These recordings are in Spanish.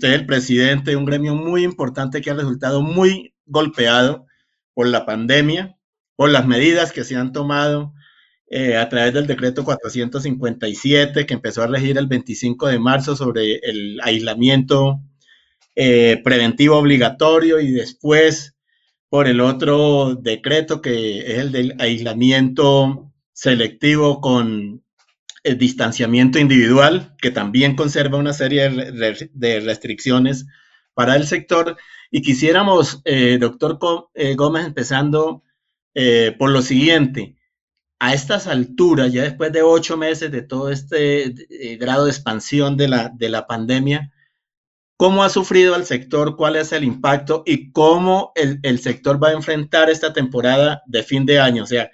usted es el presidente de un gremio muy importante que ha resultado muy golpeado por la pandemia, por las medidas que se han tomado eh, a través del decreto 457 que empezó a regir el 25 de marzo sobre el aislamiento eh, preventivo obligatorio y después por el otro decreto que es el del aislamiento selectivo con el distanciamiento individual, que también conserva una serie de restricciones para el sector. Y quisiéramos, eh, doctor eh, Gómez, empezando eh, por lo siguiente. A estas alturas, ya después de ocho meses de todo este grado de expansión de la, de la pandemia, ¿cómo ha sufrido el sector? ¿Cuál es el impacto? ¿Y cómo el, el sector va a enfrentar esta temporada de fin de año? O sea,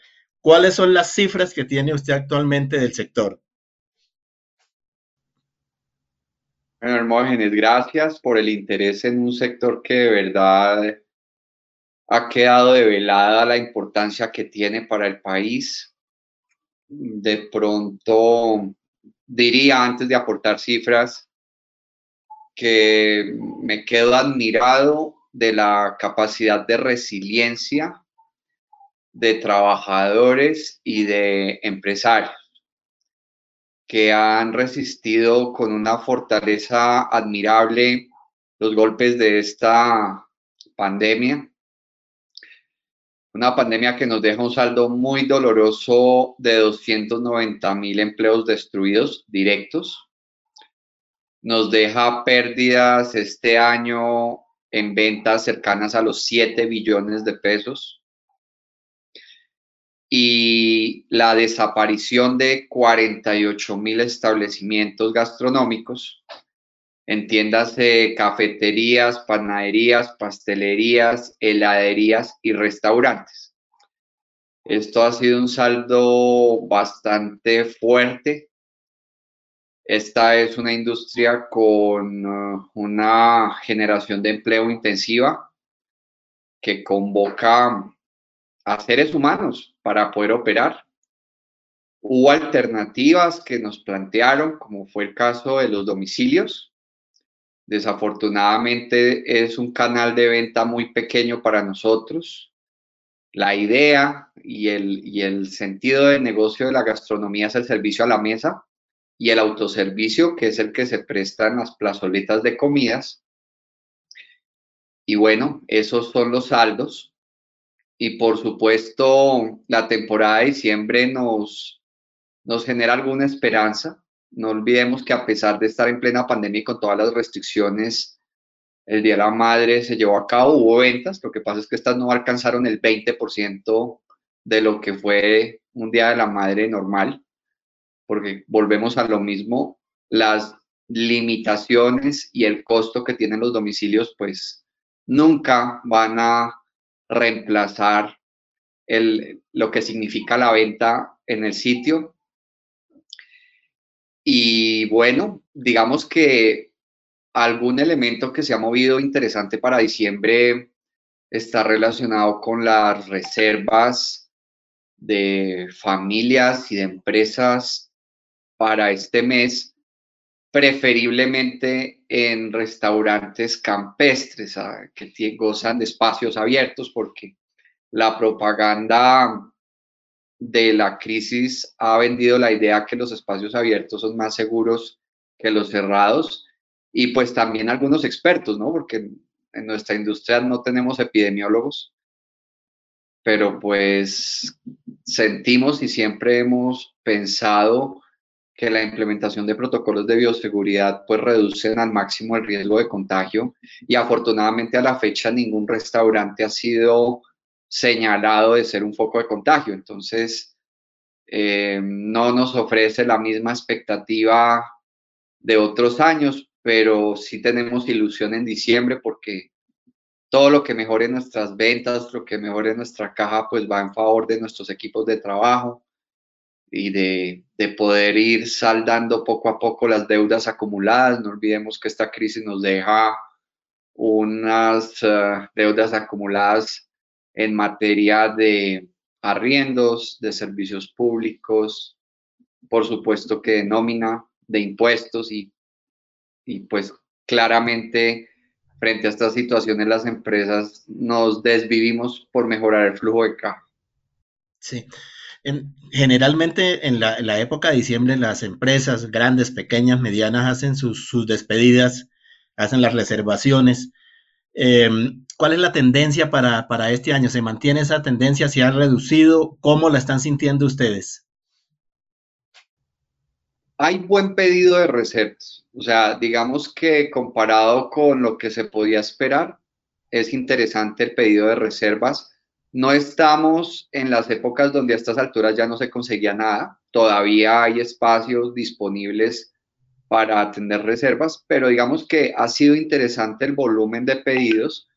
¿Cuáles son las cifras que tiene usted actualmente del sector? Bueno, Hermógenes, gracias por el interés en un sector que de verdad ha quedado develada la importancia que tiene para el país. De pronto, diría antes de aportar cifras, que me quedo admirado de la capacidad de resiliencia de trabajadores y de empresarios que han resistido con una fortaleza admirable los golpes de esta pandemia. Una pandemia que nos deja un saldo muy doloroso de 290 mil empleos destruidos directos. Nos deja pérdidas este año en ventas cercanas a los 7 billones de pesos y la desaparición de 48 mil establecimientos gastronómicos, entiéndase cafeterías, panaderías, pastelerías, heladerías y restaurantes. Esto ha sido un saldo bastante fuerte. Esta es una industria con uh, una generación de empleo intensiva que convoca a seres humanos para poder operar. Hubo alternativas que nos plantearon, como fue el caso de los domicilios. Desafortunadamente es un canal de venta muy pequeño para nosotros. La idea y el, y el sentido de negocio de la gastronomía es el servicio a la mesa y el autoservicio, que es el que se presta en las plazoletas de comidas. Y bueno, esos son los saldos y por supuesto la temporada de diciembre nos, nos genera alguna esperanza. No olvidemos que a pesar de estar en plena pandemia y con todas las restricciones, el Día de la Madre se llevó a cabo, hubo ventas, lo que pasa es que estas no alcanzaron el 20% de lo que fue un Día de la Madre normal, porque volvemos a lo mismo, las limitaciones y el costo que tienen los domicilios, pues nunca van a reemplazar el, lo que significa la venta en el sitio. Y bueno, digamos que algún elemento que se ha movido interesante para diciembre está relacionado con las reservas de familias y de empresas para este mes preferiblemente en restaurantes campestres que gozan de espacios abiertos porque la propaganda de la crisis ha vendido la idea que los espacios abiertos son más seguros que los cerrados y pues también algunos expertos, ¿no? Porque en nuestra industria no tenemos epidemiólogos, pero pues sentimos y siempre hemos pensado que la implementación de protocolos de bioseguridad pues reducen al máximo el riesgo de contagio y afortunadamente a la fecha ningún restaurante ha sido señalado de ser un foco de contagio. Entonces, eh, no nos ofrece la misma expectativa de otros años, pero sí tenemos ilusión en diciembre porque todo lo que mejore nuestras ventas, lo que mejore nuestra caja, pues va en favor de nuestros equipos de trabajo y de, de, poder ir saldando poco a poco las deudas acumuladas. No olvidemos que esta crisis nos deja unas eh, deudas acumuladas en materia de arriendos, de servicios públicos, por supuesto que de nómina, de impuestos y, y pues claramente frente a estas situaciones las empresas nos desvivimos por mejorar el flujo de caja. Sí. Generalmente en la, época de diciembre las empresas grandes, pequeñas, medianas hacen sus, despedidas, hacen las reservaciones. Em, ¿Cuál es la tendencia para, para, este año? ¿Se mantiene esa tendencia? ¿Se ha reducido? ¿Cómo la están sintiendo ustedes? Hay buen pedido de reservas. O sea, digamos que comparado con lo que se podía esperar, es interesante el pedido de reservas. No estamos en las épocas donde a estas alturas ya no se conseguía nada. Todavía hay espacios disponibles para atender reservas, pero digamos que ha sido interesante el volumen de pedidos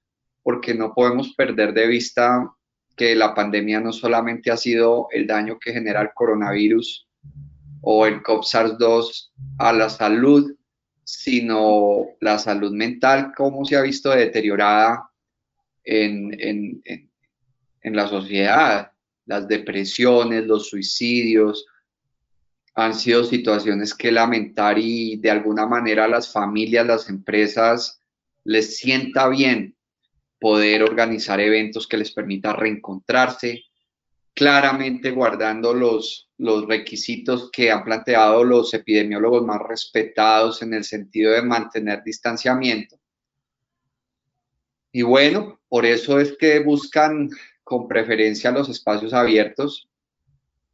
porque no podemos perder de vista que la pandemia no solamente ha sido el daño que genera el coronavirus o el COP-SARS-2 a la salud, sino la salud mental, cómo se ha visto deteriorada en, la sociedad. Las depresiones, los suicidios, han sido situaciones que lamentar y de alguna manera las familias, las empresas les sienta bien poder organizar eventos que les permita reencontrarse, claramente guardando los, los requisitos que han planteado los epidemiólogos más respetados en el sentido de mantener distanciamiento. Y bueno, por eso es que buscan con preferencia los espacios abiertos,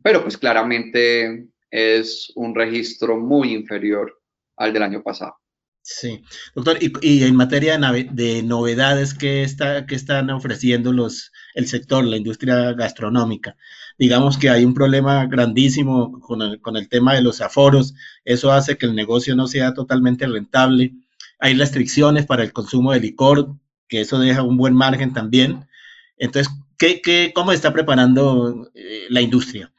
pero pues claramente es un registro muy inferior al del año pasado. Sí, doctor, y, en materia de, novedades que, está, que están ofreciendo los, el sector, la industria gastronómica, digamos que hay un problema grandísimo con el, con el tema de los aforos, eso hace que el negocio no sea totalmente rentable, hay restricciones para el consumo de licor, que eso deja un buen margen también. Entonces, ¿qué, qué, ¿cómo está preparando eh, la industria?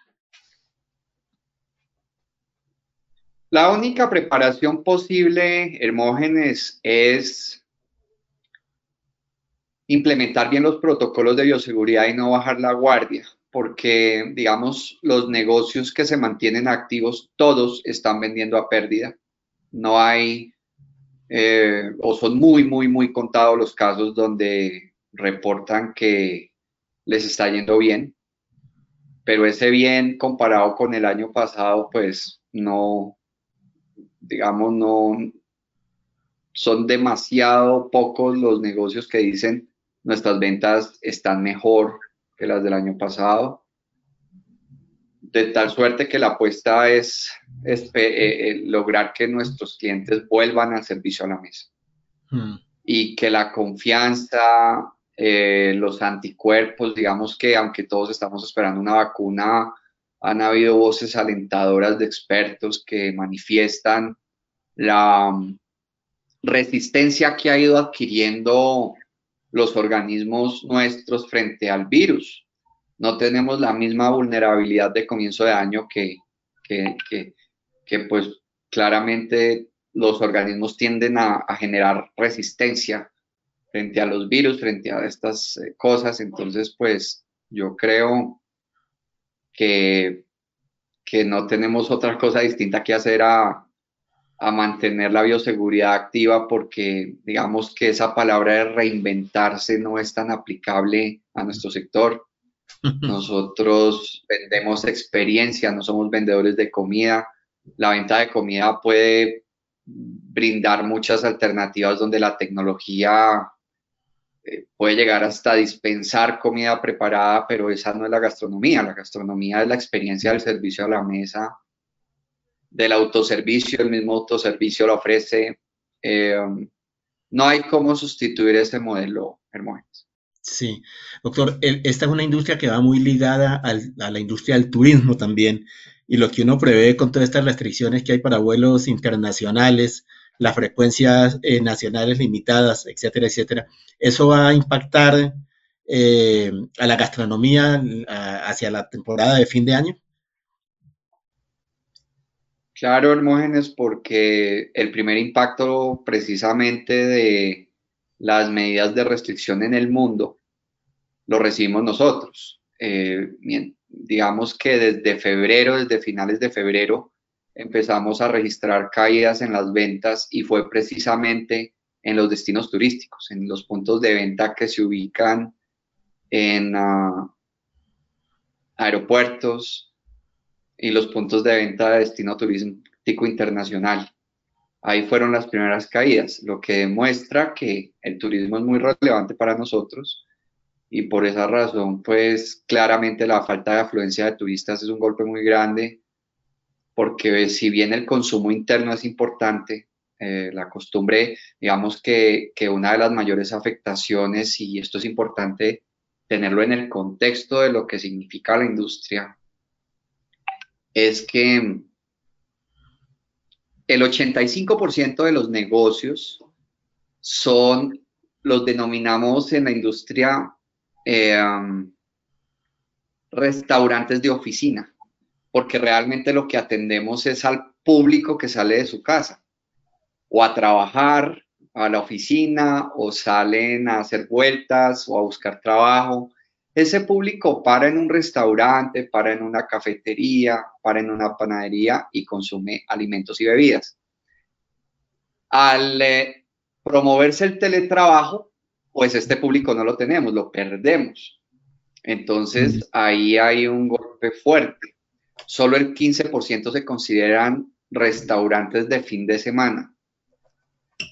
La única preparación posible, Hermógenes, es implementar bien los protocolos de bioseguridad y no bajar la guardia, porque, digamos, los negocios que se mantienen activos, todos están vendiendo a pérdida. No hay, eh, o son muy, muy, muy contados los casos donde reportan que les está yendo bien, pero ese bien comparado con el año pasado, pues no, digamos, no son demasiado pocos los negocios que dicen nuestras ventas están mejor que las del año pasado. De tal suerte que la apuesta es, eh, eh, lograr que nuestros clientes vuelvan al servicio a la mesa. Hmm. Y que la confianza, eh, los anticuerpos, digamos que aunque todos estamos esperando una vacuna, han habido voces alentadoras de expertos que manifiestan la mm, resistencia que ha ido adquiriendo los organismos nuestros frente al virus. No tenemos la misma vulnerabilidad de comienzo de año que, que, pues claramente los organismos tienden a, generar resistencia frente a los virus, frente a estas eh, cosas. Entonces, pues yo creo que, que no tenemos otra cosa distinta que hacer a, mantener la bioseguridad activa porque digamos que esa palabra de reinventarse no es tan aplicable a nuestro sector. Nosotros vendemos experiencia, no somos vendedores de comida. La venta de comida puede brindar muchas alternativas donde la tecnología eh, puede llegar hasta dispensar comida preparada, pero esa no es la gastronomía. La gastronomía es la experiencia del servicio a la mesa, del autoservicio, el mismo autoservicio lo ofrece. Eh, no hay cómo sustituir ese modelo, Hermógenes. Sí, doctor, esta es una industria que va muy ligada a la industria del turismo también, y lo que uno prevé con todas estas restricciones que hay para vuelos internacionales, las frecuencias eh, nacionales limitadas, etcétera, etcétera. Eso va a impactar eh, a la gastronomía hacia la temporada de fin de año. Claro, Hermógenes, porque el primer impacto precisamente de las medidas de restricción en el mundo lo recibimos nosotros. Eh, digamos que desde febrero, desde finales de febrero, empezamos a registrar caídas en las ventas y fue precisamente en los destinos turísticos, en los puntos de venta que se ubican en ah, aeropuertos y los puntos de venta de destino turístico internacional. Ahí fueron las primeras caídas, lo que demuestra que el turismo es muy relevante para nosotros y por esa razón, pues claramente la falta de afluencia de turistas es un golpe muy grande, porque si bien el consumo interno es importante, eh, la costumbre, digamos que, que una de las mayores afectaciones, y esto es importante tenerlo en el contexto de lo que significa la industria, es que el 85% de los negocios son, los denominamos en la industria eh, restaurantes de oficina, porque realmente lo que atendemos es al público que sale de su casa o a trabajar a la oficina o salen a hacer vueltas o a buscar trabajo. Ese público para en un restaurante, para en una cafetería, para en una panadería y consume alimentos y bebidas. Al eh, promoverse el teletrabajo, pues este público no lo tenemos, lo perdemos. Entonces ahí hay un golpe fuerte. Solo el 15% se consideran restaurantes de fin de semana.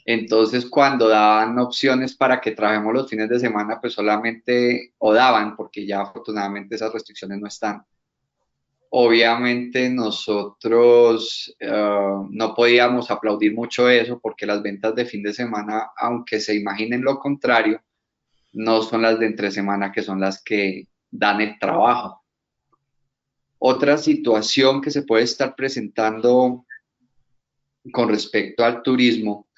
Entonces, cuando daban opciones para que trabajemos los fines de semana, pues solamente o daban, porque ya afortunadamente esas restricciones no están. Obviamente nosotros eh, no podíamos aplaudir mucho eso porque las ventas de fin de semana, aunque se imaginen lo contrario, no son las de entre semana que son las que dan el trabajo. Otra situación que se puede estar presentando con respecto al turismo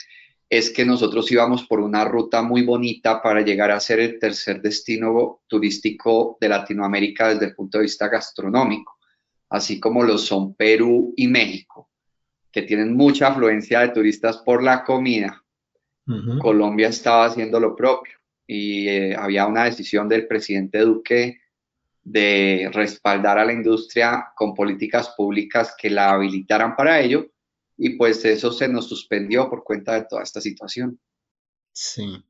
es que nosotros íbamos por una ruta muy bonita para llegar a ser el tercer destino turístico de Latinoamérica desde el punto de vista gastronómico, así como lo son Perú y México, que tienen mucha afluencia de turistas por la comida. Colombia estaba haciendo lo propio y eh, había una decisión del presidente Duque de respaldar a la industria con políticas públicas que la habilitaran para ello y pues eso se nos suspendió por cuenta de toda esta situación. Sí.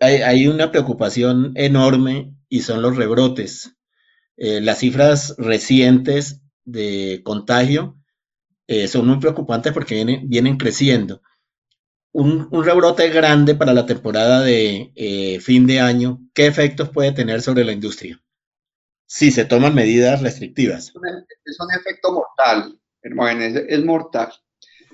hay, una preocupación enorme y son los rebrotes. Eh, las cifras recientes de contagio eh, son muy preocupantes porque vienen, vienen creciendo. Un, rebrote grande para la temporada de eh, fin de año, ¿qué efectos puede tener sobre la industria? Si se toman medidas restrictivas. Es un efecto mortal es, mortal.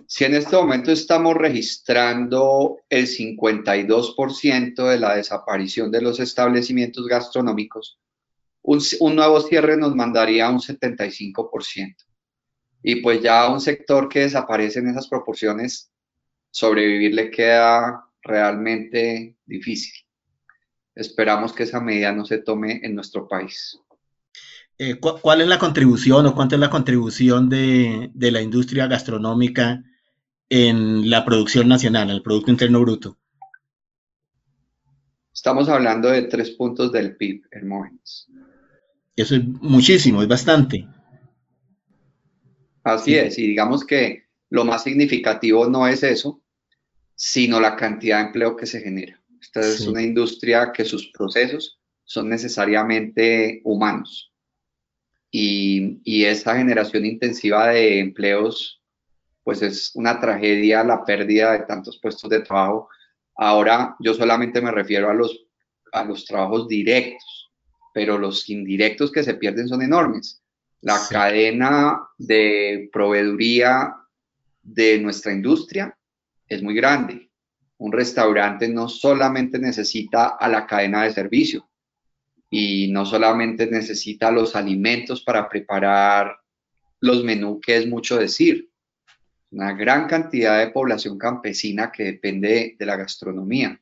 Si en este momento estamos registrando el 52% de la desaparición de los establecimientos gastronómicos, un, nuevo cierre nos mandaría un 75%. Y pues ya un sector que desaparece en esas proporciones, sobrevivir le queda realmente difícil. Esperamos que esa medida no se tome en nuestro país. Eh, ¿cuál es la contribución o cuánto es la contribución de, la industria gastronómica en la producción nacional, el Producto Interno Bruto? Estamos hablando de tres puntos del PIB, Hermógenes. Eso es muchísimo, es bastante. Así es, y digamos que lo más significativo no es eso, sino la cantidad de empleo que se genera. Esta es una industria que sus procesos son necesariamente humanos y, esa generación intensiva de empleos, pues es una tragedia la pérdida de tantos puestos de trabajo. Ahora yo solamente me refiero a los, a los trabajos directos, pero los indirectos que se pierden son enormes. La cadena de proveeduría de nuestra industria es muy grande. Un restaurante no solamente necesita a la cadena de servicio, y no solamente necesita los alimentos para preparar los menús, que es mucho decir. Una gran cantidad de población campesina que depende de la gastronomía.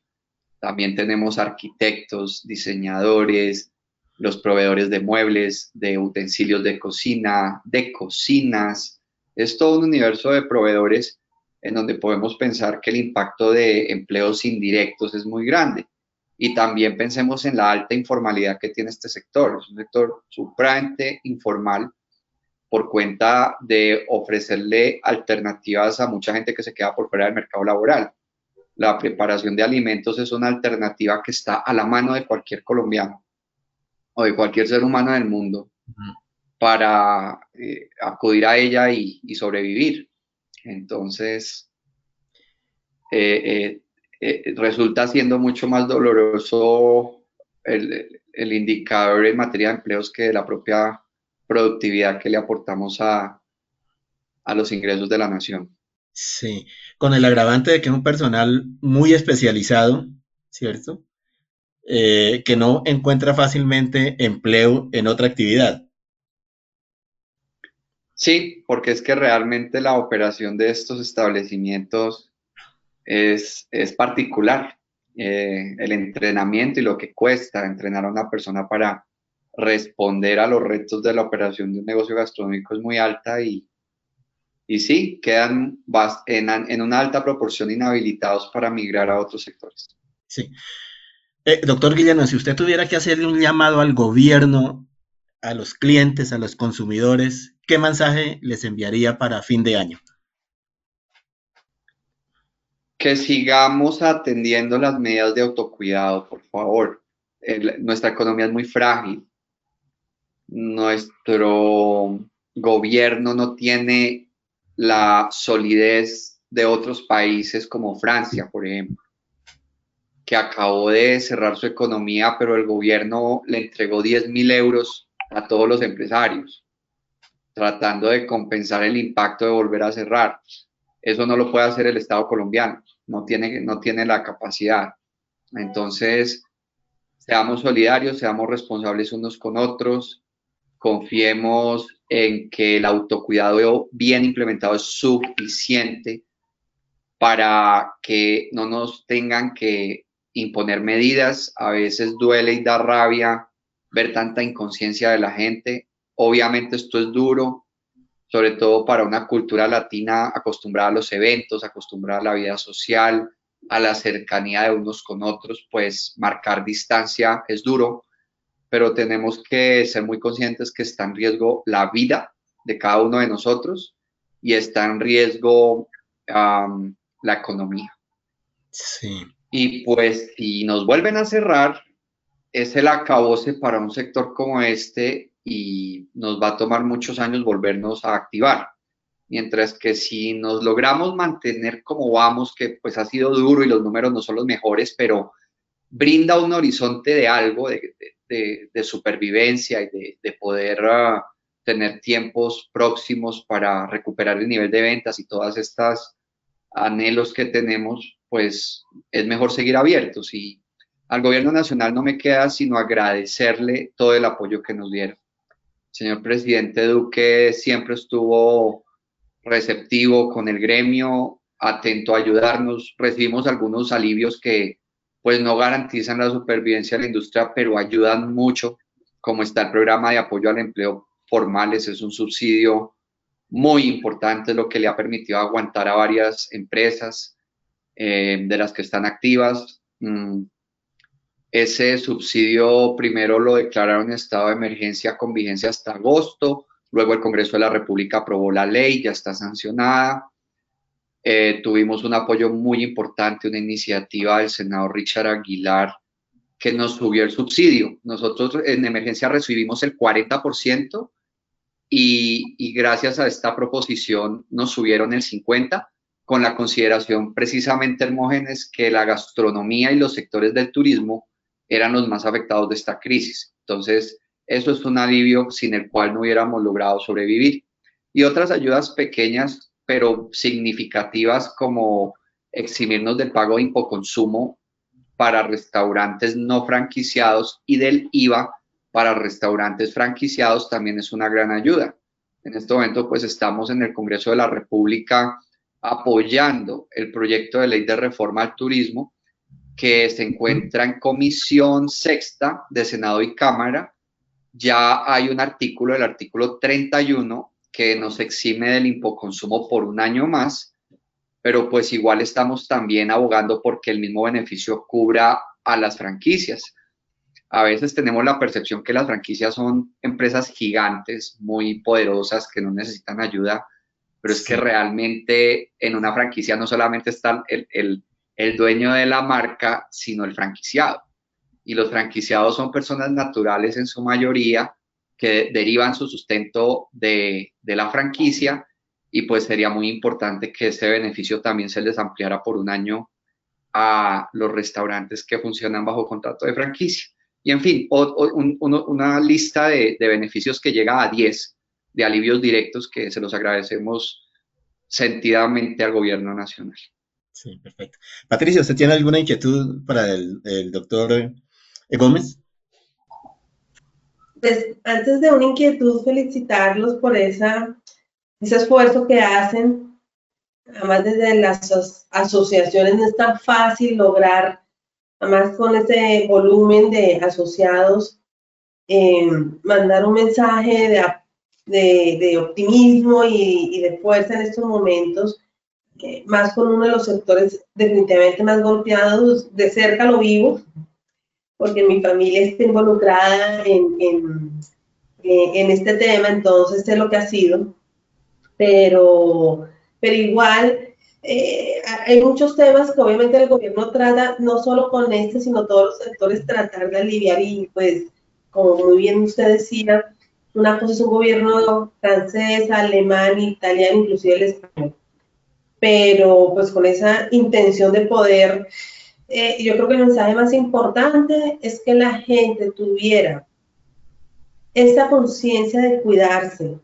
También tenemos arquitectos, diseñadores, los proveedores de muebles, de utensilios de cocina, de cocinas. Es todo un universo de proveedores en donde podemos pensar que el impacto de empleos indirectos es muy grande. Y también pensemos en la alta informalidad que tiene este sector. Es un sector supremamente informal por cuenta de ofrecerle alternativas a mucha gente que se queda por fuera del mercado laboral. La preparación de alimentos es una alternativa que está a la mano de cualquier colombiano o de cualquier ser humano del mundo para eh, acudir a ella y, sobrevivir. Entonces, eh, eh, resulta siendo mucho más doloroso el, el, indicador en materia de empleos que la propia productividad que le aportamos a, a los ingresos de la nación. Sí, con el agravante de que es un personal muy especializado, ¿cierto? que no encuentra fácilmente empleo en otra actividad. Sí, porque es que realmente la operación de estos establecimientos es, particular. Eh, el entrenamiento y lo que cuesta entrenar a una persona para responder a los retos de la operación de un negocio gastronómico es muy alta y, y sí, quedan en, en una alta proporción inhabilitados para migrar a otros sectores. Sí. Eh, doctor Guillermo, si usted tuviera que hacerle un llamado al gobierno, a los clientes, a los consumidores, ¿qué mensaje les enviaría para fin de año? Que sigamos atendiendo las medidas de autocuidado, por favor. nuestra economía es muy frágil. Nuestro gobierno no tiene la solidez de otros países como Francia, por ejemplo, que acabó de cerrar su economía, pero el gobierno le entregó 10 mil euros a todos los empresarios tratando de compensar el impacto de volver a cerrar. Eso no lo puede hacer el Estado colombiano, no tiene, no tiene la capacidad. Entonces, seamos solidarios, seamos responsables unos con otros, confiemos en que el autocuidado bien implementado es suficiente para que no nos tengan que imponer medidas. A veces duele y da rabia ver tanta inconsciencia de la gente. Obviamente esto es duro, sobre todo para una cultura latina acostumbrada a los eventos, acostumbrada a la vida social, a la cercanía de unos con otros, pues marcar distancia es duro, pero tenemos que ser muy conscientes que está en riesgo la vida de cada uno de nosotros y está en riesgo la economía. Sí. Y pues si nos vuelven a cerrar, es el acabose para un sector como este y nos va a tomar muchos años volvernos a activar. Mientras que si nos logramos mantener como vamos, que pues ha sido duro y los números no son los mejores, pero brinda un horizonte de algo, de, supervivencia y de, poder ah, tener tiempos próximos para recuperar el nivel de ventas y todas estas anhelos que tenemos, pues es mejor seguir abiertos y al gobierno nacional no me queda sino agradecerle todo el apoyo que nos dieron señor presidente Duque siempre estuvo receptivo con el gremio, atento a ayudarnos. Recibimos algunos alivios que pues no garantizan la supervivencia de la industria, pero ayudan mucho, como está el programa de apoyo al empleo formales, es un subsidio muy importante, lo que le ha permitido aguantar a varias empresas eh, de las que están activas. Mm, ese subsidio primero lo declararon estado de emergencia con vigencia hasta agosto, luego el Congreso de la República aprobó la ley, ya está sancionada. Eh, tuvimos un apoyo muy importante, una iniciativa del senador Richard Aguilar que nos subió el subsidio. Nosotros en emergencia recibimos el 40% y, y gracias a esta proposición nos subieron el 50% con la consideración precisamente, Hermógenes, que la gastronomía y los sectores del turismo eran los más afectados de esta crisis. Entonces, eso es un alivio sin el cual no hubiéramos logrado sobrevivir. Y otras ayudas pequeñas, pero significativas, como eximirnos del pago de hipoconsumo para restaurantes no franquiciados y del IVA para restaurantes franquiciados también es una gran ayuda. En este momento, pues estamos en el Congreso de la República apoyando el proyecto de ley de reforma al turismo que se encuentra en comisión sexta de Senado y Cámara. Ya hay un artículo, el artículo 31, que nos exime del impoconsumo por un año más, pero pues igual estamos también abogando porque el mismo beneficio cubra a las franquicias. a veces tenemos la percepción que las franquicias son empresas gigantes, muy poderosas, que no necesitan ayuda, pero es que realmente en una franquicia no solamente está el, el, dueño de la marca, sino el franquiciado. Y los franquiciados son personas naturales en su mayoría que derivan su sustento de, de la franquicia y pues sería muy importante que ese beneficio también se les ampliara por un año a los restaurantes que funcionan bajo contrato de franquicia. Y en fin, una lista de, beneficios que llega a 10 de alivios directos que se los agradecemos sentidamente al gobierno nacional. Sí, perfecto. Patricia, ¿usted tiene alguna inquietud para el, doctor Gómez? Pues antes de una inquietud, felicitarlos por esa, ese esfuerzo que hacen. Además, desde las asociaciones no es tan fácil lograr además con ese volumen de asociados, eh, mandar un mensaje de, optimismo y, de fuerza en estos momentos, más con uno de los sectores definitivamente más golpeados, de cerca lo vivo, porque mi familia está involucrada en, en, eh, en este tema, entonces sé lo que ha sido, pero, pero igual eh, hay muchos temas que obviamente el gobierno trata, no solo con este, sino todos los sectores, tratar de aliviar y pues, como muy bien usted decía, una cosa es un gobierno francés, alemán, italiano, inclusive el español. Pero pues con esa intención de poder, eh, yo creo que el mensaje más importante es que la gente tuviera esa conciencia de cuidarse,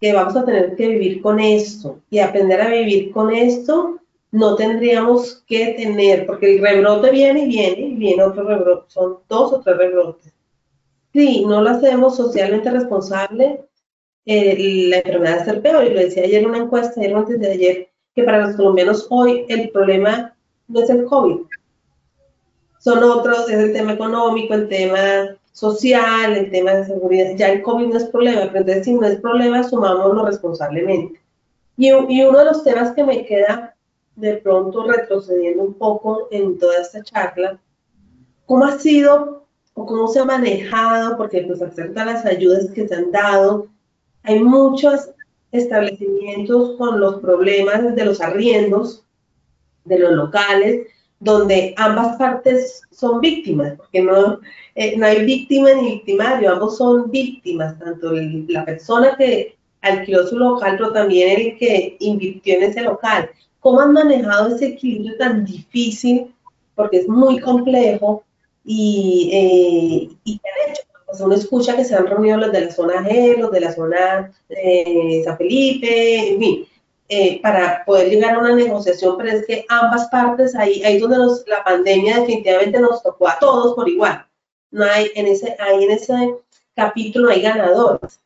que vamos a tener que vivir con esto y aprender a vivir con esto, no tendríamos que tener, porque el rebrote viene y viene y viene otro rebrote, son dos o tres rebrotes. Si no lo hacemos socialmente responsable, eh, la enfermedad es peor. Y lo decía ayer en una encuesta, ayer antes de ayer, que para los colombianos hoy el problema no es el COVID, son otros, es el tema económico, el tema social, el tema de seguridad, ya el COVID no es problema, pero entonces si no es problema, sumámoslo responsablemente. Y, y uno de los temas que me queda de pronto retrocediendo un poco en toda esta charla, ¿cómo ha sido o cómo se ha manejado? Porque pues acerca las ayudas que se han dado, hay muchos establecimientos con los problemas de los arriendos, de los locales, donde ambas partes son víctimas, porque no, eh, no hay víctima ni victimario, ambos son víctimas, tanto la persona que alquiló su local, pero también el que invirtió en ese local. ¿Cómo han manejado ese equilibrio tan difícil? Porque es muy complejo y, eh, y ¿qué han hecho? Pues uno escucha que se han reunido los de la zona G, los de la zona de San Felipe, en fin, eh, para poder llegar a una negociación, pero es que ambas partes, ahí, ahí donde la pandemia definitivamente nos tocó a todos por igual. No hay, en ese, ahí en ese capítulo hay ganadores.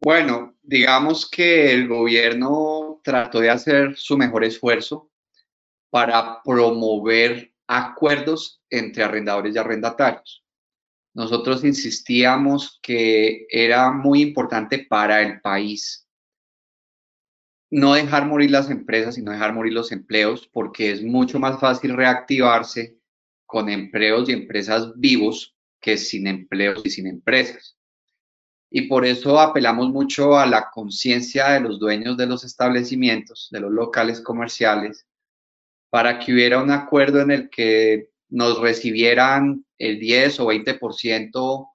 Bueno, digamos que el gobierno trató de hacer su mejor esfuerzo para promover acuerdos entre arrendadores y arrendatarios. Nosotros insistíamos que era muy importante para el país no dejar morir las empresas y no dejar morir los empleos, porque es mucho más fácil reactivarse con empleos y empresas vivos que sin empleos y sin empresas. Y por eso apelamos mucho a la conciencia de los dueños de los establecimientos, de los locales comerciales, para que hubiera un acuerdo en el que nos recibieran el 10 o 20%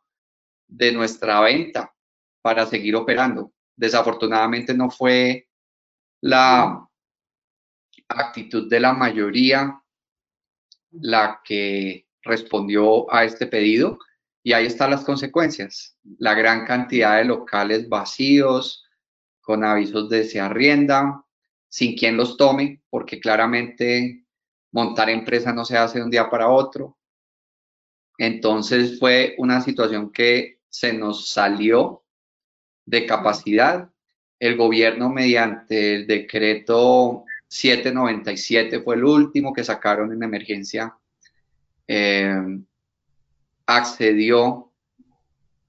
de nuestra venta para seguir operando. Desafortunadamente no fue la actitud de la mayoría la que respondió a este pedido y ahí están las consecuencias. La gran cantidad de locales vacíos, con avisos de se arrienda, sin quien los tome, porque claramente montar empresa no se hace de un día para otro. Entonces fue una situación que se nos salió de capacidad. El gobierno mediante el decreto 797 fue el último que sacaron en emergencia. Eh, accedió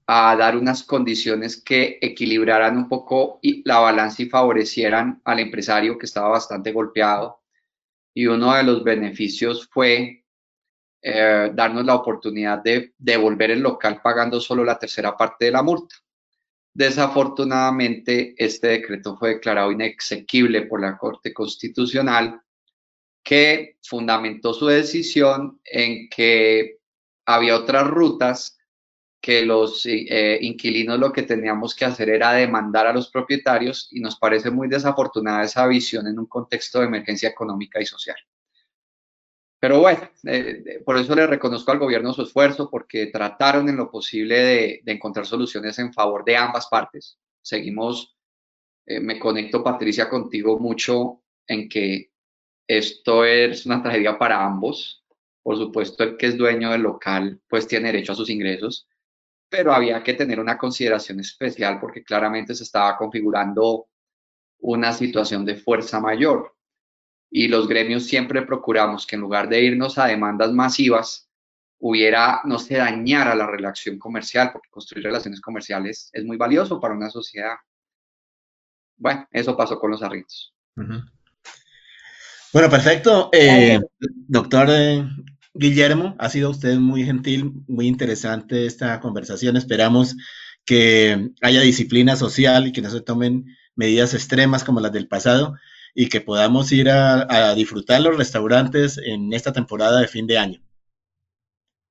a dar unas condiciones que equilibraran un poco la balanza y favorecieran al empresario que estaba bastante golpeado y uno de los beneficios fue eh, darnos la oportunidad de devolver el local pagando solo la tercera parte de la multa. Desafortunadamente, este decreto fue declarado inexequible por la Corte Constitucional, que fundamentó su decisión en que había otras rutas que los eh, inquilinos lo que teníamos que hacer era demandar a los propietarios y nos parece muy desafortunada esa visión en un contexto de emergencia económica y social. Pero bueno, eh, por eso le reconozco al gobierno su esfuerzo, porque trataron en lo posible de, encontrar soluciones en favor de ambas partes. Seguimos, eh, me conecto Patricia contigo mucho en que esto es una tragedia para ambos. Por supuesto, el que es dueño del local, pues tiene derecho a sus ingresos, pero había que tener una consideración especial porque claramente se estaba configurando una situación de fuerza mayor. Y los gremios siempre procuramos que en lugar de irnos a demandas masivas, hubiera, no se dañara la relación comercial, porque construir relaciones comerciales es muy valioso para una sociedad. Bueno, eso pasó con los arritos. Bueno, perfecto. Eh, doctor eh, Guillermo, ha sido usted muy gentil, muy interesante esta conversación. Esperamos que haya disciplina social y que no se tomen medidas extremas como las del pasado y que podamos ir a, disfrutar los restaurantes en esta temporada de fin de año.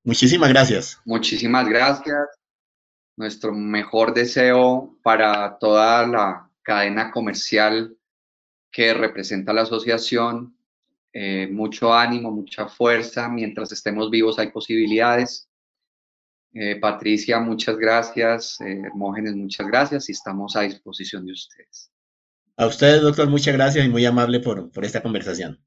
Muchísimas gracias. Muchísimas gracias. Nuestro mejor deseo para toda la cadena comercial que representa la asociación eh, mucho ánimo, mucha fuerza. Mientras estemos vivos hay posibilidades. Eh, Patricia, muchas gracias. Eh, Hermógenes, muchas gracias y estamos a disposición de ustedes. A ustedes, doctor, muchas gracias y muy amable por, por esta conversación.